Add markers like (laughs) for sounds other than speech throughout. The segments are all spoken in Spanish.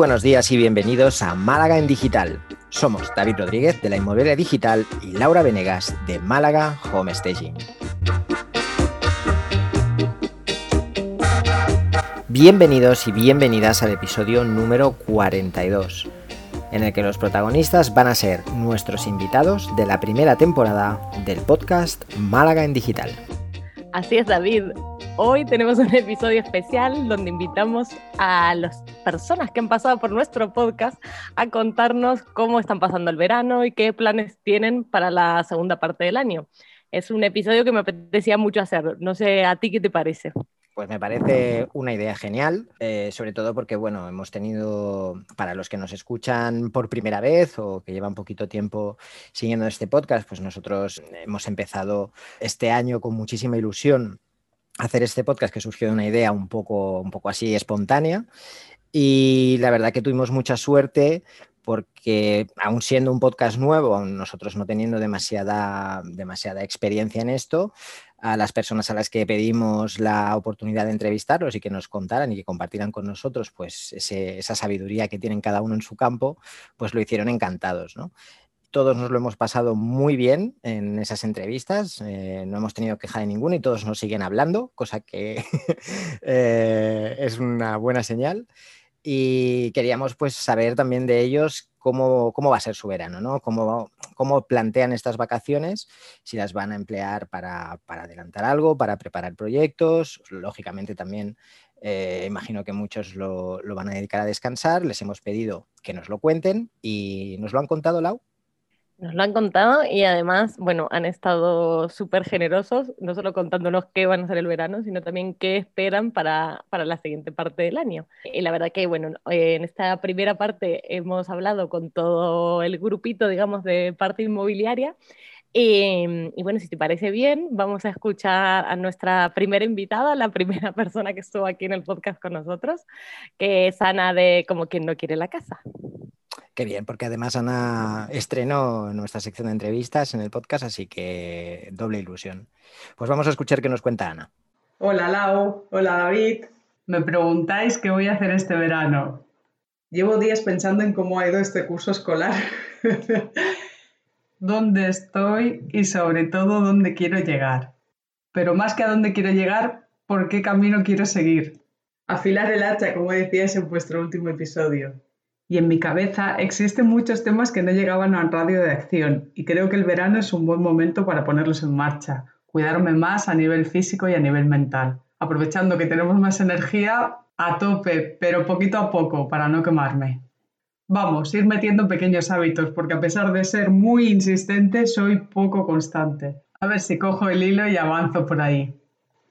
buenos días y bienvenidos a Málaga en Digital. Somos David Rodríguez de la Inmobiliaria Digital y Laura Venegas de Málaga Home Staging. Bienvenidos y bienvenidas al episodio número 42, en el que los protagonistas van a ser nuestros invitados de la primera temporada del podcast Málaga en Digital. Así es, David. Hoy tenemos un episodio especial donde invitamos a las personas que han pasado por nuestro podcast a contarnos cómo están pasando el verano y qué planes tienen para la segunda parte del año. Es un episodio que me apetecía mucho hacer. No sé, ¿a ti qué te parece? Pues me parece una idea genial, eh, sobre todo porque, bueno, hemos tenido, para los que nos escuchan por primera vez o que llevan poquito tiempo siguiendo este podcast, pues nosotros hemos empezado este año con muchísima ilusión hacer este podcast que surgió de una idea un poco, un poco así espontánea. Y la verdad que tuvimos mucha suerte porque aún siendo un podcast nuevo, nosotros no teniendo demasiada, demasiada experiencia en esto, a las personas a las que pedimos la oportunidad de entrevistarlos y que nos contaran y que compartieran con nosotros pues esa sabiduría que tienen cada uno en su campo, pues lo hicieron encantados. ¿no? Todos nos lo hemos pasado muy bien en esas entrevistas, eh, no hemos tenido queja de ninguna y todos nos siguen hablando, cosa que (laughs) eh, es una buena señal. Y queríamos pues saber también de ellos cómo, va a ser su verano, ¿no? Cómo, cómo, plantean estas vacaciones, si las van a emplear para, adelantar algo, para preparar proyectos, lógicamente también eh, imagino que muchos lo, lo, van a dedicar a descansar. Les hemos pedido que nos lo cuenten y nos lo han contado, Lau. Nos lo han contado y además, bueno, han estado súper generosos, no solo contándonos qué van a hacer el verano, sino también qué esperan para, para, la siguiente parte del año. Y la verdad que, bueno, en esta primera parte hemos hablado con todo el grupito, digamos, de parte inmobiliaria. Y, y, bueno, si te parece bien, vamos a escuchar a nuestra primera invitada, la (laughs) primera persona que estuvo aquí en el podcast con nosotros, que es Ana de Como quien no quiere la casa. Qué bien, porque además Ana estrenó nuestra sección de entrevistas en el podcast, así que doble ilusión. Pues vamos a escuchar qué nos cuenta Ana. Hola Lau, hola David. Me preguntáis qué voy a hacer este verano. Llevo días pensando en cómo ha ido este curso escolar, (laughs) dónde estoy y sobre todo dónde quiero llegar. Pero más que a dónde quiero llegar, ¿por qué camino quiero seguir? Afilar el hacha, como decías en vuestro último episodio y en mi cabeza existen muchos temas que no llegaban a radio de acción y creo que el verano es un buen momento para ponerlos en marcha, cuidarme más a nivel físico y a nivel mental, aprovechando que tenemos más energía a tope, pero poquito a poco para no quemarme. Vamos, ir metiendo pequeños hábitos, porque a pesar de ser muy insistente, soy poco constante. A ver si cojo el hilo y avanzo por ahí.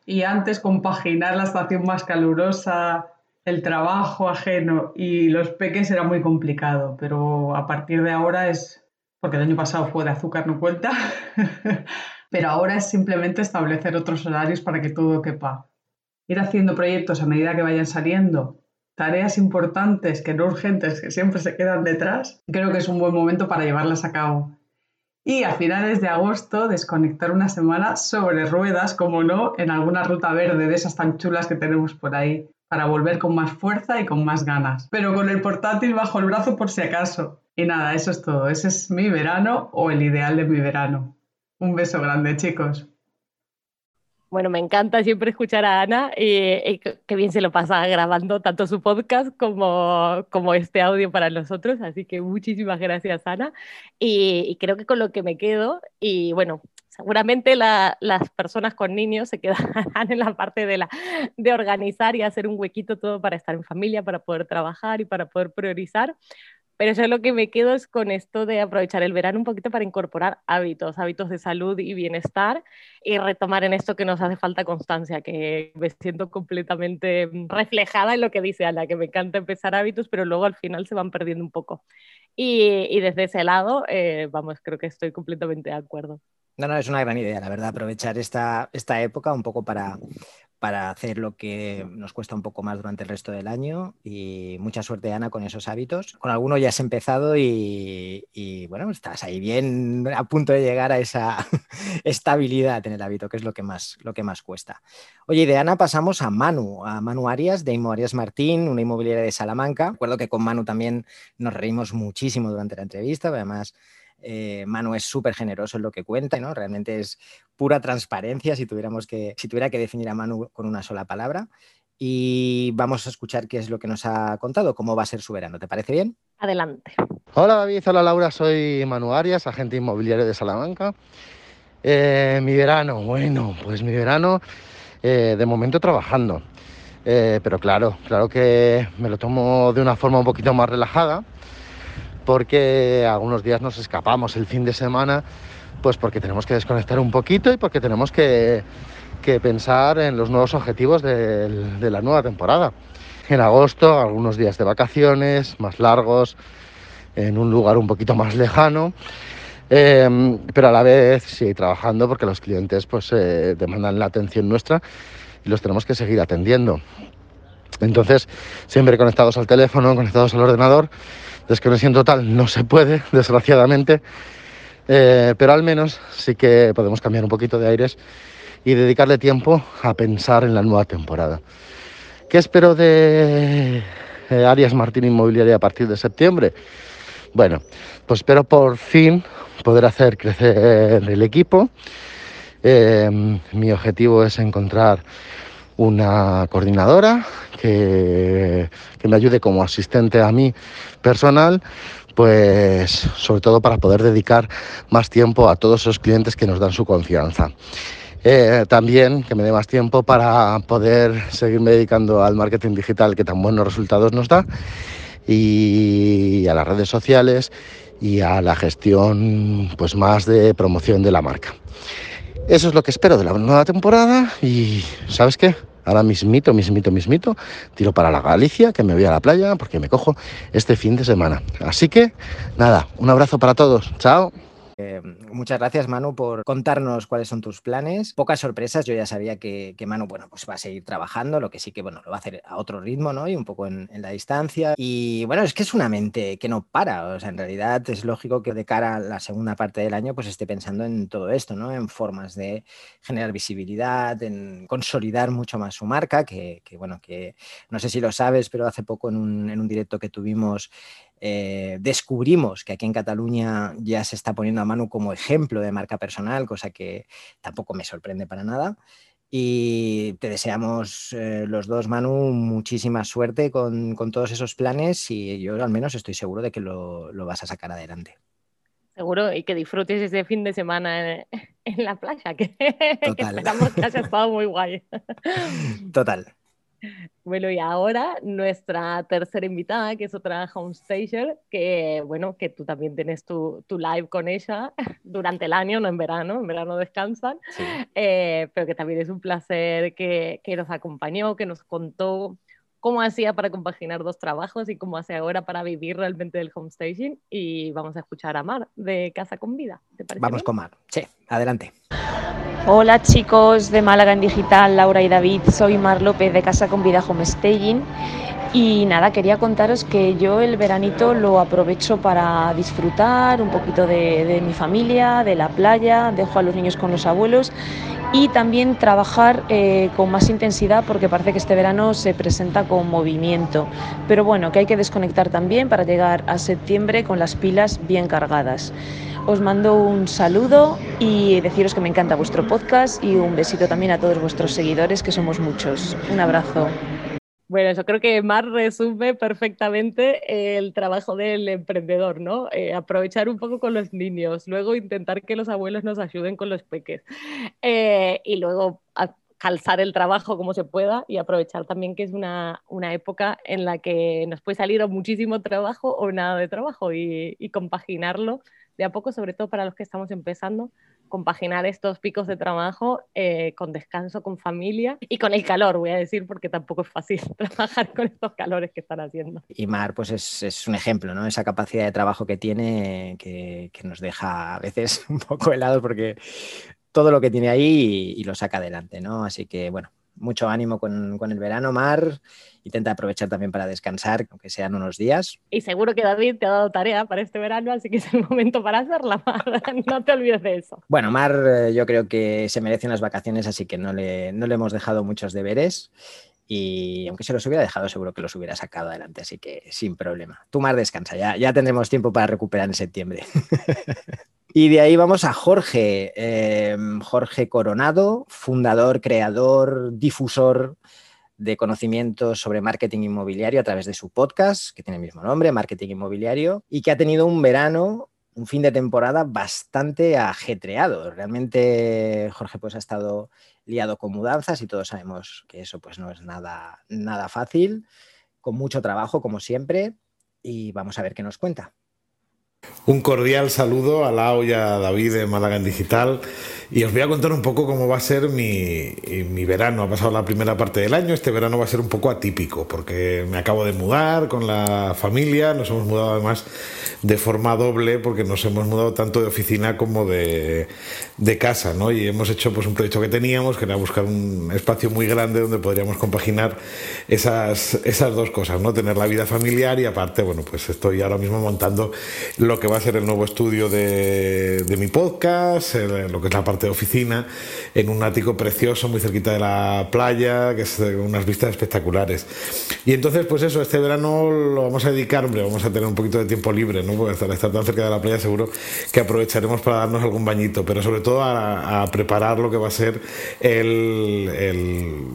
Y antes compaginar la estación más calurosa el trabajo ajeno y los peques era muy complicado, pero a partir de ahora es, porque el año pasado fue de azúcar, no cuenta, (laughs) pero ahora es simplemente establecer otros horarios para que todo quepa. Ir haciendo proyectos a medida que vayan saliendo, tareas importantes que no urgentes que siempre se quedan detrás, creo que es un buen momento para llevarlas a cabo. Y a finales de agosto desconectar una semana sobre ruedas, como no, en alguna ruta verde de esas tan chulas que tenemos por ahí para volver con más fuerza y con más ganas. Pero con el portátil bajo el brazo por si acaso. Y nada, eso es todo. Ese es mi verano o el ideal de mi verano. Un beso grande, chicos. Bueno, me encanta siempre escuchar a Ana y, qué bien se lo pasa grabando tanto su podcast como, como este audio para nosotros. Así que muchísimas gracias, Ana. Y, y creo que con lo que me quedo, y bueno, seguramente las personas con niños se quedarán (laughs) en la parte de, la, de organizar y hacer un huequito todo para estar en familia, para poder trabajar y para poder priorizar. Pero yo lo que me quedo es con esto de aprovechar el verano un poquito para incorporar hábitos, hábitos de salud y bienestar y retomar en esto que nos hace falta constancia, que me siento completamente reflejada en lo que dice Ana, que me encanta empezar hábitos, pero luego al final se van perdiendo un poco. Y, y desde ese lado, eh, vamos, creo que estoy completamente de acuerdo. No, no, es una gran idea, la verdad, aprovechar esta, esta época un poco para, para hacer lo que nos cuesta un poco más durante el resto del año y mucha suerte Ana con esos hábitos. Con alguno ya has empezado y, bueno, estás ahí bien a punto de llegar a esa (laughs) estabilidad en el hábito, que es lo que más, lo que más cuesta. Oye, y de Ana pasamos a Manu, a Manu Arias de Inmo Arias Martín, una inmobiliaria de Salamanca. Recuerdo que con Manu también nos reímos muchísimo durante la entrevista, además eh, Manu es súper generoso en lo que cuenta, ¿no? Realmente es pura transparencia si, tuviéramos que, si tuviera que definir a Manu con una sola palabra. Y vamos a escuchar qué es lo que nos ha contado, cómo va a ser su verano. ¿Te parece bien? Adelante. Hola David, hola Laura, soy Manu Arias, agente inmobiliario de Salamanca. Eh, mi verano, bueno, pues mi verano eh, de momento trabajando. pero claro, claro que me lo tomo de una forma un poquito más relajada porque algunos días nos escapamos el fin de semana, pues porque tenemos que desconectar un poquito y porque tenemos que, pensar en los nuevos objetivos de, la nueva temporada. En agosto, algunos días de vacaciones más largos, en un lugar un poquito más lejano, em, pero a la vez sí trabajando porque los clientes pues eh, demandan la atención nuestra y los tenemos que seguir atendiendo. Entonces, siempre conectados al teléfono, conectados al ordenador Desconexión total no se puede, (laughs) desgraciadamente, eh, pero al menos sí que podemos cambiar un poquito de aires y dedicarle tiempo a pensar en la nueva temporada. ¿Qué espero de eh, Arias Martín Inmobiliaria a partir de septiembre? Bueno, pues espero por fin poder hacer crecer el equipo. Eh, mi objetivo es encontrar una coordinadora que, me ayude como asistente a mí personal, pues sobre todo para poder dedicar más tiempo a todos esos clientes que nos dan su confianza. Eh, también que me dé más tiempo para poder seguirme dedicando al marketing digital que tan buenos resultados nos da y a las redes sociales y a la gestión pues más de promoción de la marca. Eso es lo que espero de la nueva temporada y ¿sabes qué? Ahora mismito, mismito, mismito, tiro para la Galicia, que me voy a la playa porque me cojo este fin de semana. Así que, nada, un abrazo para todos. Chao. Eh, muchas gracias, Manu, por contarnos cuáles son tus planes. Pocas sorpresas, yo ya sabía que, Manu, bueno, pues va a seguir trabajando, lo que sí que, bueno, lo va a hacer a otro ritmo, ¿no? Y un poco en, la distancia. Y bueno, es que es una mente que no para, o sea, en realidad es lógico que de cara a la segunda parte del año, pues esté pensando en todo esto, ¿no? En formas de generar visibilidad, en consolidar mucho más su marca, que, bueno, que no sé si lo sabes, pero hace poco en un, en un directo que tuvimos eh, descubrimos que aquí en Cataluña ya se está poniendo a Manu como ejemplo de marca personal, cosa que tampoco me sorprende para nada. Y te deseamos eh, los dos, Manu, muchísima suerte con, todos esos planes y yo al menos estoy seguro de que lo, vas a sacar adelante. Seguro, y que disfrutes ese fin de semana en, la playa, que, que (laughs) esperamos que haya estado muy guay. Total. Bueno, y ahora nuestra tercera invitada, que es otra homestager, que bueno, que tú también tienes tu, tu, live con ella (laughs) durante el año, no en verano, en verano descansan, eh, pero que también es un placer que, que nos acompañó, que nos contó cómo hacía para compaginar dos trabajos y cómo hace ahora para vivir realmente del homestaging. Y vamos a escuchar a Mar de Casa con Vida. vamos con Mar. Sí, adelante. Hola chicos de Málaga en Digital, Laura y David. Soy Mar López de Casa con Vida Homestaging. Y nada, quería contaros que yo el veranito lo aprovecho para disfrutar un poquito de, mi familia, de la playa, dejo a los niños con los abuelos y también trabajar eh, con más intensidad porque parece que este verano se presenta con movimiento. Pero bueno, que hay que desconectar también para llegar a septiembre con las pilas bien cargadas. Os mando un saludo y deciros que me encanta vuestro podcast y un besito también a todos vuestros seguidores, que somos muchos. Un abrazo. Bueno, yo creo que Mar resume perfectamente el trabajo del emprendedor, ¿no? Eh, aprovechar un poco con los niños, luego intentar que los abuelos nos ayuden con los peques eh, y luego calzar el trabajo como se pueda y aprovechar también que es una, una, época en la que nos puede salir muchísimo trabajo o nada de trabajo y, y compaginarlo de a poco, sobre todo para los que estamos empezando, compaginar estos picos de trabajo eh, con descanso, con familia y con el calor, voy a decir, porque tampoco es fácil (laughs) trabajar con estos calores que están haciendo. Y Mar, pues es, un ejemplo, ¿no? Esa capacidad de trabajo que tiene, que, que, nos deja a veces (laughs) un poco helados porque todo lo que tiene ahí y, lo saca adelante, ¿no? Así que, bueno, mucho ánimo con, con, el verano, Mar. Intenta aprovechar también para descansar, aunque sean unos días. Y seguro que David te ha dado tarea para este verano, así que es el momento para hacerla, Mar. (laughs) no te olvides de eso. Bueno, Mar, eh, yo creo que se merecen las vacaciones, así que no le, no le hemos dejado muchos deberes. Y aunque se los hubiera dejado, seguro que los hubiera sacado adelante, así que sin problema. Tú, Mar, descansa, ya, ya tendremos tiempo para recuperar en septiembre. (laughs) Y de ahí vamos a Jorge, eh, Jorge Coronado, fundador, creador, difusor de conocimientos sobre marketing inmobiliario a través de su podcast, que tiene el mismo nombre, Marketing Inmobiliario, y que ha tenido un verano, un fin de temporada bastante ajetreado. Realmente Jorge pues ha estado liado con mudanzas y todos sabemos que eso pues no es nada, nada fácil, con mucho trabajo como siempre, y vamos a ver qué nos cuenta. Un cordial saludo a Lau y a David de Málaga Digital y os voy a contar un poco cómo va a ser mi, mi, verano. Ha pasado la primera parte del año, este verano va a ser un poco atípico porque me acabo de mudar con la familia, nos hemos mudado además de forma doble porque nos hemos mudado tanto de oficina como de, de casa, ¿no? Y hemos hecho pues un proyecto que teníamos, que era buscar un espacio muy grande donde podríamos compaginar esas, esas dos cosas, ¿no? Tener la vida familiar y aparte, bueno, pues estoy ahora mismo montando lo que va a ser el nuevo estudio de, de mi podcast, lo que es la parte de oficina, en un ático precioso, muy cerquita de la playa, que es unas vistas espectaculares. Y entonces, pues eso, este verano lo vamos a dedicar, hombre, vamos a tener un poquito de tiempo libre, ¿no? Porque estar, estar tan cerca de la playa seguro que aprovecharemos para darnos algún bañito, pero sobre todo a, a preparar lo que va a ser el, el,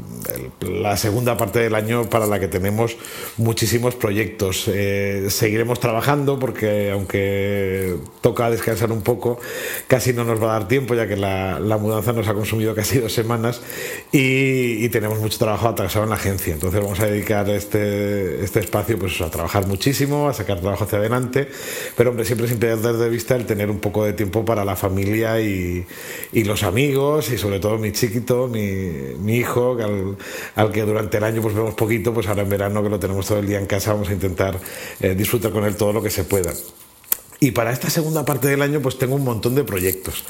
el, la segunda parte del año para la que tenemos muchísimos proyectos. Eh, seguiremos trabajando porque aunque toca descansar un poco, casi no nos va a dar tiempo ya que la, la mudanza nos ha consumido casi dos semanas y, tenemos mucho trabajo atrasado en la agencia. Entonces vamos a dedicar este, este espacio pues, a trabajar muchísimo, a sacar trabajo hacia adelante, pero hombre, siempre sin perder de vista el tener un poco de tiempo para la familia y, los amigos y sobre todo mi chiquito, mi, hijo, al, que durante el año pues vemos poquito, pues ahora en verano que lo tenemos todo el día en casa vamos a intentar eh, disfrutar con él todo lo que se pueda. Y para esta segunda parte del año pues tengo un montón de proyectos.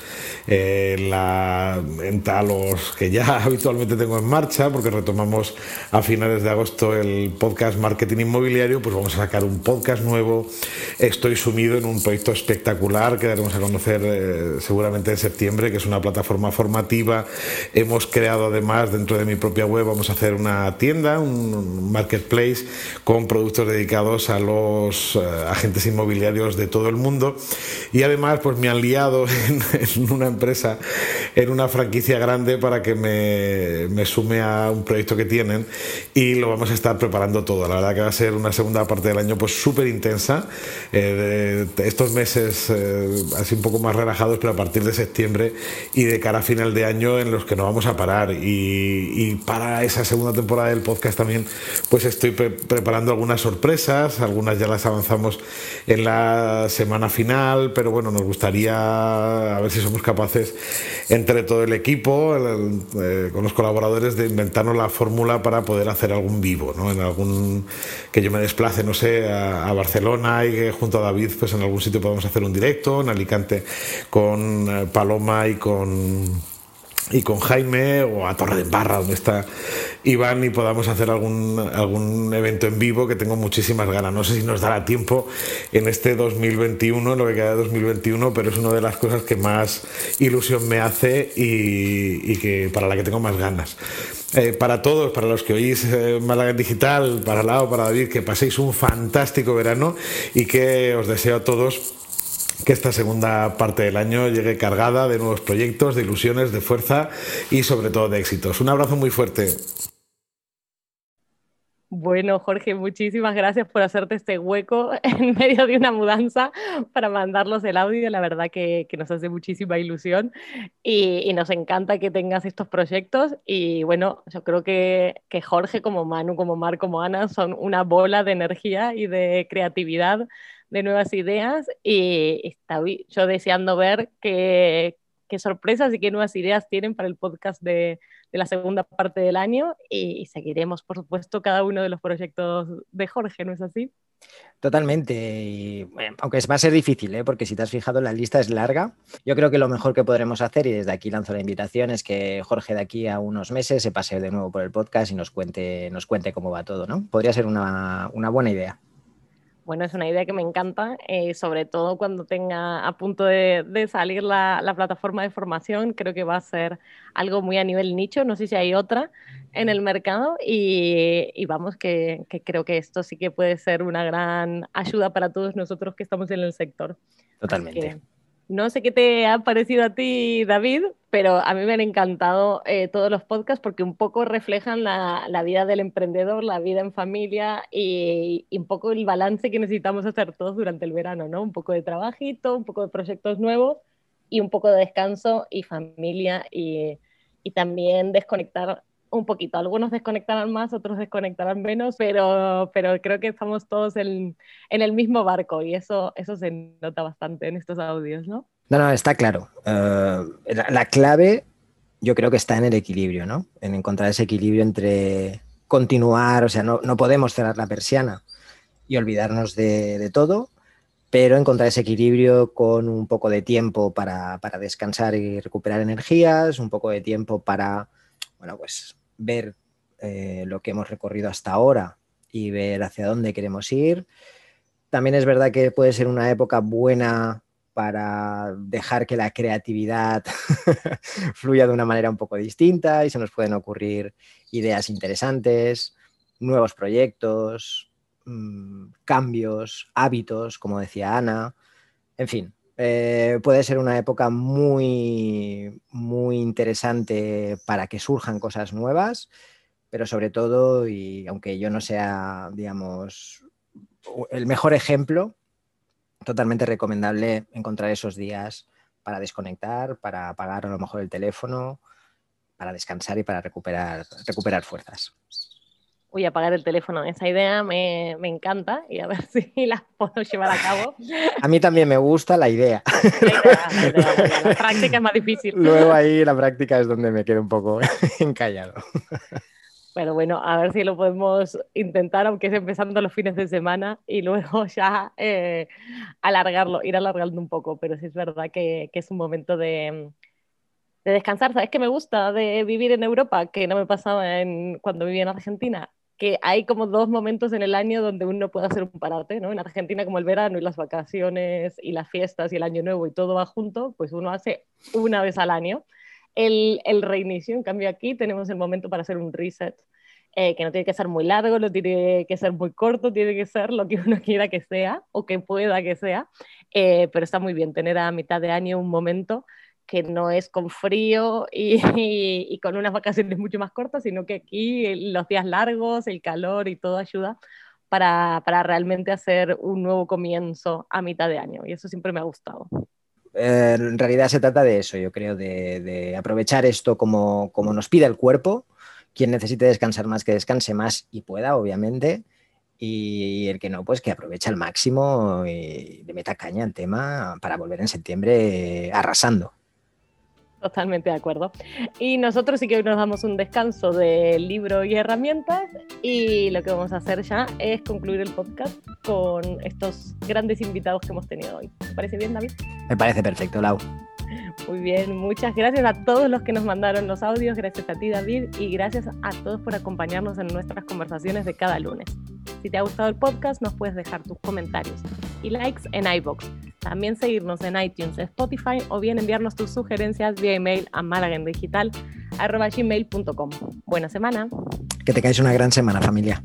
Eh, la, entre los que ya (laughs) habitualmente tengo en marcha, porque retomamos a finales de agosto el podcast Marketing Inmobiliario, pues vamos a sacar un podcast nuevo. Estoy sumido en un proyecto espectacular que daremos a conocer eh, seguramente en septiembre, que es una plataforma formativa. Hemos creado además dentro de mi propia web, vamos a hacer una tienda, un marketplace con productos dedicados a los eh, agentes inmobiliarios de todo el mundo mundo. Y además pues me han liado (laughs) en, en, una empresa, en una franquicia grande para que me, me, sume a un proyecto que tienen. Y lo vamos a estar preparando todo. La verdad que va a ser una segunda parte del año pues súper intensa, eh, estos meses eh, así un poco más relajados, pero a partir de septiembre y de cara a final de año en los que no vamos a parar. Y, y para esa segunda temporada del podcast también pues estoy pre preparando algunas sorpresas, algunas ya las avanzamos en la semana semana final, pero bueno, nos gustaría a ver si somos capaces entre todo el equipo, eh, con los colaboradores, de inventarnos la fórmula para poder hacer algún vivo, ¿no? En algún que yo me desplace, no sé, a, a, Barcelona y que junto a David, pues en algún sitio podamos hacer un directo, en Alicante con eh, Paloma y con y con Jaime o a Torre de Barra donde está Iván y podamos hacer algún, algún evento en vivo que tengo muchísimas ganas. No sé si nos dará tiempo en este 2021, lo que queda de 2021, pero es una de las cosas que más ilusión me hace y, que para la que tengo más ganas. Eh, para todos, para los que oís eh, Málaga Digital, para Lau, para David, que paséis un fantástico verano y que os deseo a todos que esta segunda parte del año llegue cargada de nuevos proyectos, de ilusiones, de fuerza y sobre todo de éxitos. Un abrazo muy fuerte. Bueno, Jorge, muchísimas gracias por hacerte este hueco (laughs) en medio de una mudanza para mandarlos el audio. La verdad que, nos hace muchísima ilusión y, y, nos encanta que tengas estos proyectos. Y bueno, yo creo que, que Jorge, como Manu, como Mar, como Ana, son una bola de energía y de creatividad de nuevas ideas y estoy yo deseando ver qué, sorpresas y qué nuevas ideas tienen para el podcast de, de, la segunda parte del año y seguiremos, por supuesto, cada uno de los proyectos de Jorge, ¿no es así? Totalmente. Y, eh, aunque va a ser difícil, ¿eh? porque si te has fijado, la lista es larga. Yo creo que lo mejor que podremos hacer, y desde aquí lanzo la invitación, es que Jorge de aquí a unos meses se pase de nuevo por el podcast y nos cuente, nos cuente cómo va todo, ¿no? Podría ser una, una buena idea. Bueno, es una idea que me encanta, eh, sobre todo cuando tenga a punto de, salir la, plataforma de formación. Creo que va a ser algo muy a nivel nicho, no sé si hay otra en el mercado y, vamos, que, creo que esto sí que puede ser una gran ayuda para todos nosotros que estamos en el sector. Totalmente. No sé qué te ha parecido a ti, David, pero a mí me han encantado eh, todos los podcasts porque un poco reflejan la, vida del emprendedor, la vida en familia y, un poco el balance que necesitamos hacer todos durante el verano, ¿no? Un poco de trabajito, un poco de proyectos nuevos y un poco de descanso y familia y, y también desconectar un poquito. Algunos desconectarán más, otros desconectarán menos, pero, pero creo que estamos todos en, en el mismo barco y eso, eso se nota bastante en estos audios, ¿no? No, no, está claro. La, la, clave yo creo que está en el equilibrio, ¿no? En encontrar ese equilibrio entre continuar, o sea, no, no podemos cerrar la persiana y olvidarnos de, de, todo, pero encontrar ese equilibrio con un poco de tiempo para, para descansar y recuperar energías, un poco de tiempo para, bueno, pues ver eh, lo que hemos recorrido hasta ahora y ver hacia dónde queremos ir. También es verdad que puede ser una época buena para dejar que la creatividad (laughs) fluya de una manera un poco distinta y se nos pueden ocurrir ideas interesantes, nuevos proyectos, mmm, cambios, hábitos, como decía Ana. En fin, eh, puede ser una época muy, muy interesante para que surjan cosas nuevas, pero sobre todo, y aunque yo no sea, digamos, el mejor ejemplo, totalmente recomendable encontrar esos días para desconectar, para apagar a lo mejor el teléfono, para descansar y para recuperar, recuperar fuerzas voy a apagar el teléfono. Esa idea me, me, encanta y a ver (laughs) si la puedo llevar a cabo. A mí también me gusta la idea. La, práctica es más difícil. Luego ahí la práctica es donde me quedo un poco (laughs) encallado. Pero bueno, a ver si lo podemos intentar, aunque es empezando los fines de semana y luego (laughs) ya eh, alargarlo, ir alargando un poco. Pero sí es verdad que, que es un momento de, de descansar. ¿Sabes qué me gusta de vivir en Europa? Que no me pasaba en, cuando vivía en Argentina que hay como dos momentos en el año donde uno puede hacer un parate, ¿no? En Argentina como el verano y las vacaciones y las fiestas y el año nuevo y todo va junto, pues uno hace una vez al año el, reinicio. En cambio aquí tenemos el momento para hacer un reset, eh, que no tiene que ser muy largo, no tiene que ser muy corto, tiene que ser lo que (laughs) uno quiera que sea o que pueda que sea, eh, pero está muy bien tener a mitad de año un momento que no es con frío y, (laughs) y, con unas vacaciones mucho más cortas, sino que aquí los días largos, el calor y todo ayuda para, realmente hacer un nuevo comienzo a mitad de año. Y eso siempre me ha gustado. Eh, en realidad se trata de eso, yo creo, de, aprovechar esto como, como, nos pide el cuerpo. Quien necesite descansar más, que descanse más y pueda, obviamente. Y el que no, pues que aproveche al máximo y le meta caña al tema para volver en septiembre arrasando. Totalmente de acuerdo. Y nosotros sí que hoy nos damos un descanso de libro y herramientas y lo que vamos a hacer ya es concluir el podcast con estos grandes invitados que hemos tenido hoy. ¿Te parece bien, David? Me parece perfecto, Lau. Muy bien, muchas gracias a todos los que nos mandaron los audios, gracias a ti David y gracias a todos por acompañarnos en nuestras conversaciones de cada lunes. Si te ha gustado el podcast nos puedes dejar tus comentarios y likes en iBox. También seguirnos en iTunes, Spotify o bien enviarnos tus sugerencias vía email a malagendigital.gmail.com. Buena semana. Que te caes una gran semana familia.